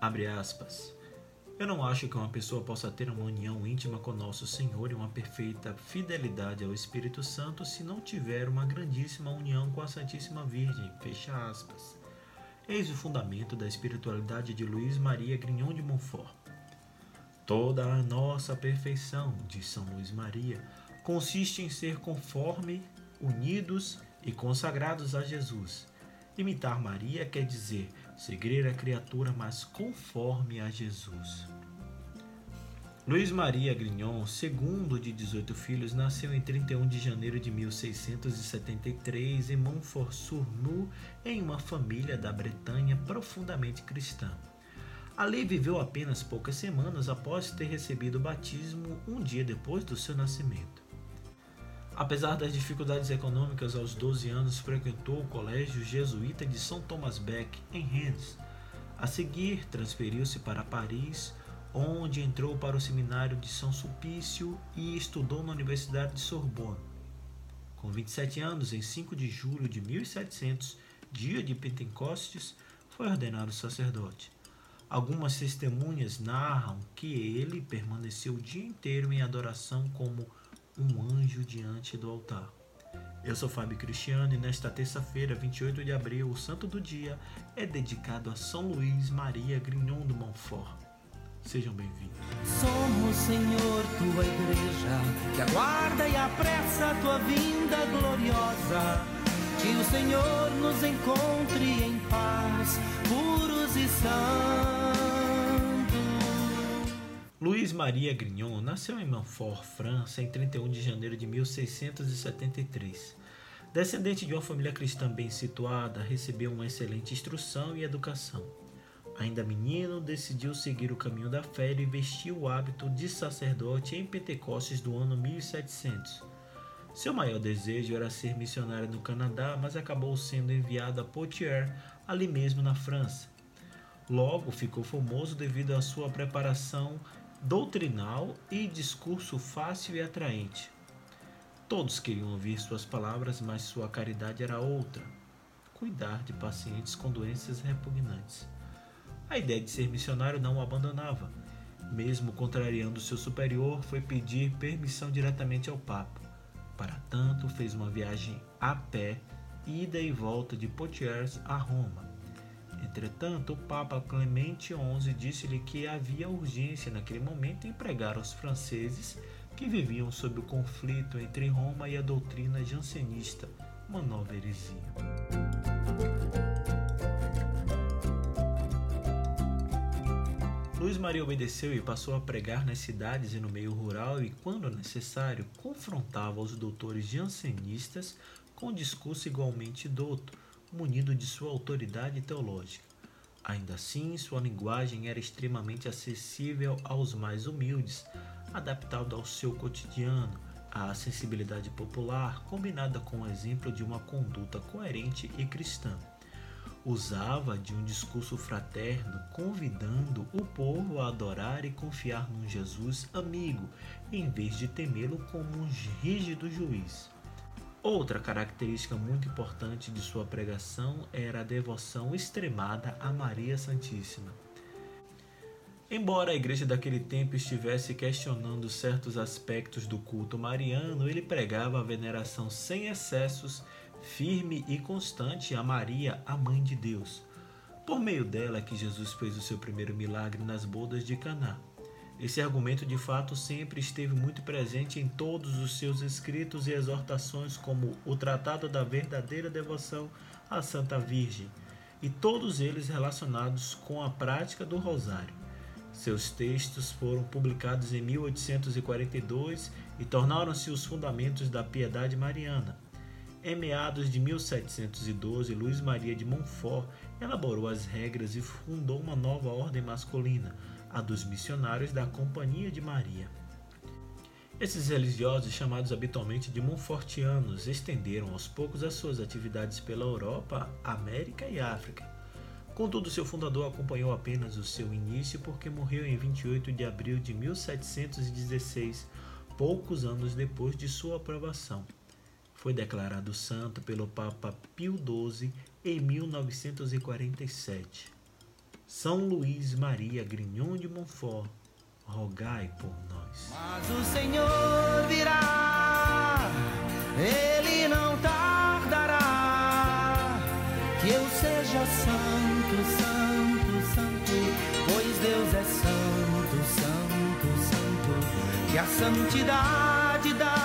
Abre aspas. Eu não acho que uma pessoa possa ter uma união íntima com nosso Senhor e uma perfeita fidelidade ao Espírito Santo se não tiver uma grandíssima união com a Santíssima Virgem. Fecha aspas. Eis o fundamento da espiritualidade de Luís Maria Grignon de Montfort. Toda a nossa perfeição, diz São Luís Maria, consiste em ser conforme, unidos e consagrados a Jesus. Imitar Maria quer dizer seguir a criatura mais conforme a Jesus. Luiz Maria Grignon, segundo de 18 filhos, nasceu em 31 de janeiro de 1673 em Montfort-sur-Nus, em uma família da Bretanha profundamente cristã. Ali viveu apenas poucas semanas após ter recebido o batismo um dia depois do seu nascimento. Apesar das dificuldades econômicas, aos 12 anos frequentou o colégio jesuíta de São Thomas Beck, em Rennes. A seguir, transferiu-se para Paris, onde entrou para o seminário de São Sulpício e estudou na Universidade de Sorbonne. Com 27 anos, em 5 de julho de 1700, dia de Pentecostes, foi ordenado sacerdote. Algumas testemunhas narram que ele permaneceu o dia inteiro em adoração como um anjo diante do altar. Eu sou Fábio Cristiano e nesta terça-feira, 28 de abril, o santo do dia é dedicado a São Luís Maria Grignon do Montfort. Sejam bem-vindos. Somos, Senhor, tua igreja, que aguarda e apressa a tua vinda gloriosa. Que o Senhor nos encontre em paz, puros e santos. Luiz Maria Grignon nasceu em Montfort, França, em 31 de janeiro de 1673. Descendente de uma família cristã bem situada, recebeu uma excelente instrução e educação. Ainda menino, decidiu seguir o caminho da fé e vestiu o hábito de sacerdote em Pentecostes do ano 1700. Seu maior desejo era ser missionário no Canadá, mas acabou sendo enviado a Poitiers, ali mesmo na França. Logo ficou famoso devido à sua preparação doutrinal e discurso fácil e atraente. Todos queriam ouvir suas palavras, mas sua caridade era outra: cuidar de pacientes com doenças repugnantes. A ideia de ser missionário não o abandonava. Mesmo contrariando seu superior, foi pedir permissão diretamente ao Papa. Para tanto, fez uma viagem a pé, ida e volta de Poitiers a Roma Entretanto, o Papa Clemente XI disse-lhe que havia urgência naquele momento em pregar aos franceses que viviam sob o conflito entre Roma e a doutrina jansenista, uma nova heresia. Luiz Maria obedeceu e passou a pregar nas cidades e no meio rural e, quando necessário, confrontava os doutores jansenistas com discurso igualmente douto munido de sua autoridade teológica. Ainda assim, sua linguagem era extremamente acessível aos mais humildes, adaptada ao seu cotidiano, à sensibilidade popular, combinada com o exemplo de uma conduta coerente e cristã. Usava de um discurso fraterno, convidando o povo a adorar e confiar num Jesus amigo, em vez de temê-lo como um rígido juiz. Outra característica muito importante de sua pregação era a devoção extremada a Maria Santíssima. Embora a igreja daquele tempo estivesse questionando certos aspectos do culto mariano, ele pregava a veneração sem excessos, firme e constante a Maria, a mãe de Deus. Por meio dela é que Jesus fez o seu primeiro milagre nas bodas de Caná. Esse argumento de fato sempre esteve muito presente em todos os seus escritos e exortações, como o Tratado da Verdadeira Devoção à Santa Virgem, e todos eles relacionados com a prática do Rosário. Seus textos foram publicados em 1842 e tornaram-se os fundamentos da piedade mariana. Em meados de 1712, Luís Maria de Montfort elaborou as regras e fundou uma nova ordem masculina, a dos missionários da Companhia de Maria. Esses religiosos, chamados habitualmente de Montfortianos, estenderam aos poucos as suas atividades pela Europa, América e África. Contudo, seu fundador acompanhou apenas o seu início porque morreu em 28 de abril de 1716, poucos anos depois de sua aprovação. Foi declarado santo pelo Papa Pio XII em 1947. São Luís Maria Grignon de Montfort, rogai por nós. Mas o Senhor virá, ele não tardará, que eu seja santo, santo, santo, pois Deus é santo, santo, santo, que a santidade da